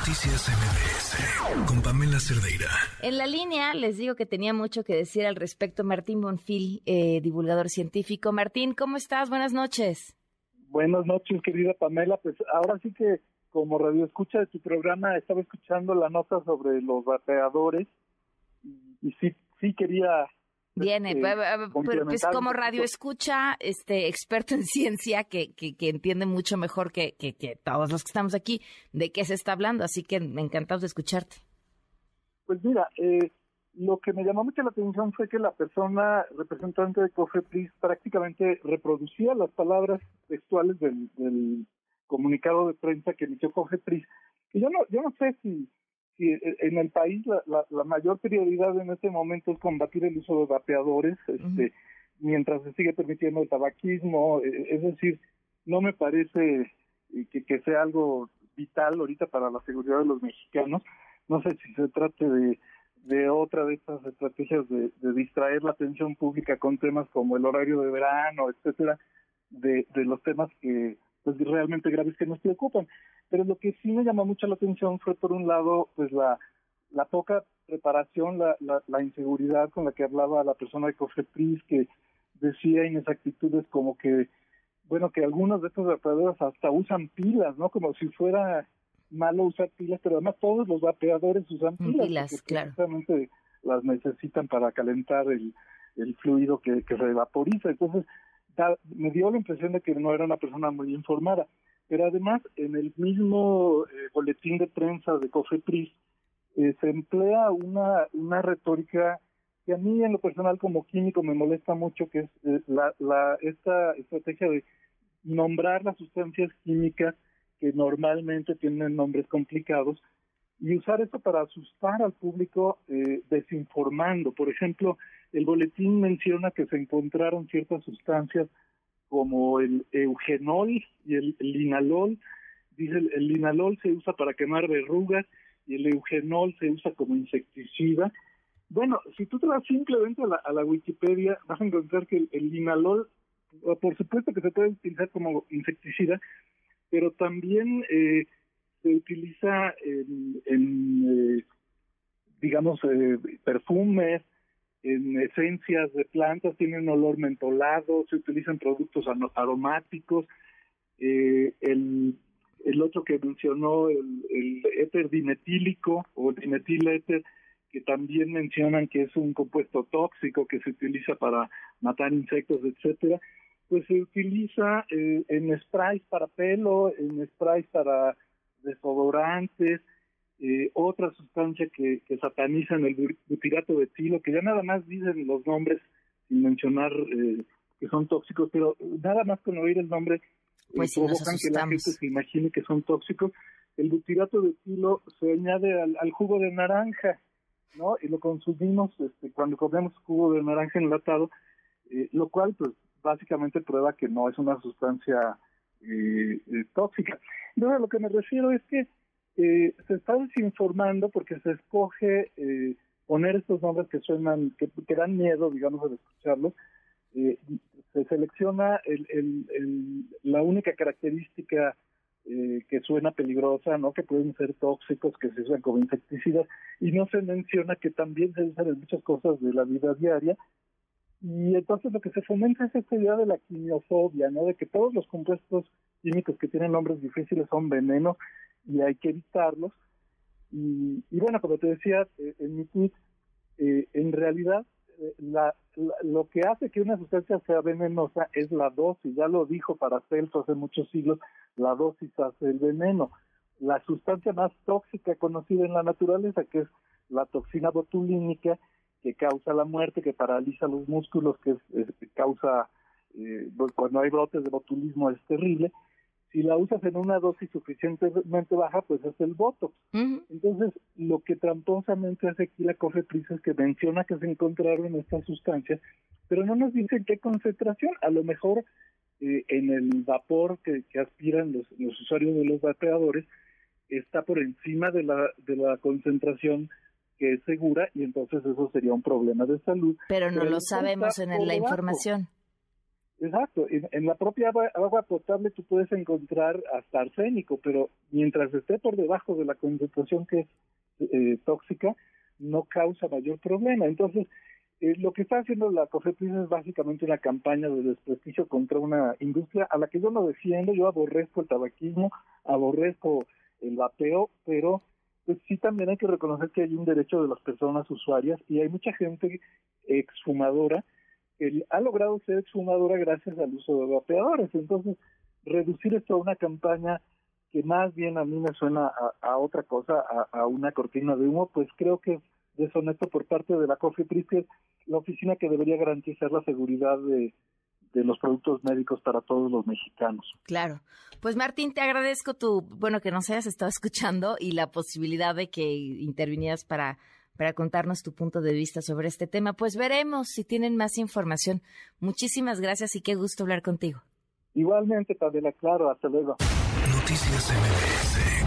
Noticias MBS con Pamela Cerdeira. En la línea les digo que tenía mucho que decir al respecto Martín Bonfil, eh, divulgador científico. Martín, ¿cómo estás? Buenas noches. Buenas noches, querida Pamela. Pues ahora sí que como radio escucha de tu programa estaba escuchando la nota sobre los bateadores y sí, sí quería Viene, este, pero pues como radio escucha, este experto en ciencia que, que, entiende mucho mejor que, que, todos los que estamos aquí de qué se está hablando, así que me encantado de escucharte. Pues mira, eh, lo que me llamó mucho la atención fue que la persona representante de COFEPRIS prácticamente reproducía las palabras textuales del, del comunicado de prensa que emitió COFEPRIS. Y yo no, yo no sé si eh, en el país la, la, mayor prioridad en este momento es combatir el uso de vapeadores, este, mientras se sigue permitiendo el tabaquismo, eh, es decir, no me parece eh, que, que sea algo vital ahorita para la seguridad de los mexicanos. No sé si se trate de, de otra de estas estrategias de, de distraer la atención pública con temas como el horario de verano, etcétera, de, de los temas que pues realmente graves que nos preocupan. Pero lo que sí me llamó mucho la atención fue, por un lado, pues la, la poca preparación, la, la, inseguridad con la que hablaba la persona de Cofepris, que decía inexactitudes como que, bueno, que algunos de estos vapeadores hasta usan pilas, ¿no? Como si fuera malo usar pilas, pero además todos los vapeadores usan pilas. Pilas, claro. Precisamente las necesitan para calentar el, el fluido que, que se vaporiza. Entonces, me dio la impresión de que no era una persona muy informada. Pero además, en el mismo eh, boletín de prensa de COFEPRIS, eh, se emplea una, una retórica que a mí en lo personal como químico me molesta mucho, que es eh, la, esta estrategia de nombrar las sustancias químicas que normalmente tienen nombres complicados y usar esto para asustar al público desinformando. Por ejemplo, el boletín menciona que se encontraron ciertas sustancias como el eugenol y el, linalol. Dice el, linalol se usa para quemar verrugas y el eugenol se usa como insecticida. Bueno, si tú te vas simplemente a la, a la Wikipedia, vas a encontrar que el, linalol, por supuesto que se puede utilizar como insecticida, pero también eh, se utiliza en, en eh, digamos, eh, perfumes, en esencias de plantas, tienen olor mentolado, se utilizan productos aromáticos. Eh, el, el otro que mencionó, el, éter dimetílico o dimetiléter, que también mencionan que es un compuesto tóxico que se utiliza para matar insectos, etcétera, pues se utiliza eh, en sprays para pelo, en sprays para desodorantes, eh, otra sustancia que, que satanizan el butirato de tilo, que ya nada más dicen los nombres sin mencionar eh, que son tóxicos, pero nada más con oír el nombre eh, pues provocan que la gente se imagine que son tóxicos. El butirato de tilo se añade al, al jugo de naranja, ¿no? Y lo consumimos este, cuando comemos jugo de naranja enlatado, eh, lo cual pues básicamente prueba que no es una sustancia eh, tóxica. Entonces a lo que me refiero es que eh, se está desinformando porque se escoge eh, poner estos nombres que suenan, que, dan miedo, digamos, al escucharlos. Eh, se selecciona el, el, la única característica eh, que suena peligrosa, ¿no? Que pueden ser tóxicos, que se usan como insecticidas, y no se menciona que también se usan en muchas cosas de la vida diaria. Y entonces lo que se fomenta es esta idea de la quimiofobia, ¿no? De que todos los compuestos químicos que tienen nombres difíciles son venenos y hay que evitarlos. Y, y bueno, como te decía eh, en mi tweet, eh, en realidad eh, la, lo que hace que una sustancia sea venenosa es la dosis. Ya lo dijo Paracelso hace muchos siglos, la dosis hace el veneno. La sustancia más tóxica conocida en la naturaleza, que es la toxina botulínica, que causa la muerte, que paraliza los músculos, que causa, cuando hay brotes de botulismo es terrible, si la usas en una dosis suficientemente baja, pues es el Botox. Entonces, lo que tramposamente hace aquí la COFEPRIS es que menciona que se encontraron estas sustancias, pero no nos dicen qué concentración. A lo mejor eh, en el vapor que, aspiran los, los usuarios de los vapeadores está por encima de la, de la concentración que es segura y entonces eso sería un problema de salud. Pero no lo sabemos en la información. Exacto, en, la propia agua, potable tú puedes encontrar hasta arsénico, pero mientras esté por debajo de la concentración que es eh, tóxica, no causa mayor problema. Entonces, eh, lo que está haciendo la COFEPRIS es básicamente una campaña de desprestigio contra una industria a la que yo no defiendo, yo aborrezco el tabaquismo, aborrezco el vapeo, pero pues sí también hay que reconocer que hay un derecho de las personas usuarias y hay mucha gente exfumadora ha logrado ser exfumadora gracias al uso de vapeadores. Entonces, reducir esto a una campaña que más bien a mí me suena a, otra cosa, a, a, una cortina de humo, pues creo que es deshonesto por parte de la COFEPRIS, que la oficina que debería garantizar la seguridad de, los productos médicos para todos los mexicanos. Claro. Pues Martín, te agradezco tu, bueno, que nos hayas estado escuchando y la posibilidad de que intervinieras para, para contarnos tu punto de vista sobre este tema. Pues veremos si tienen más información. Muchísimas gracias y qué gusto hablar contigo. Igualmente, Pamela, claro, hasta luego. Noticias MBS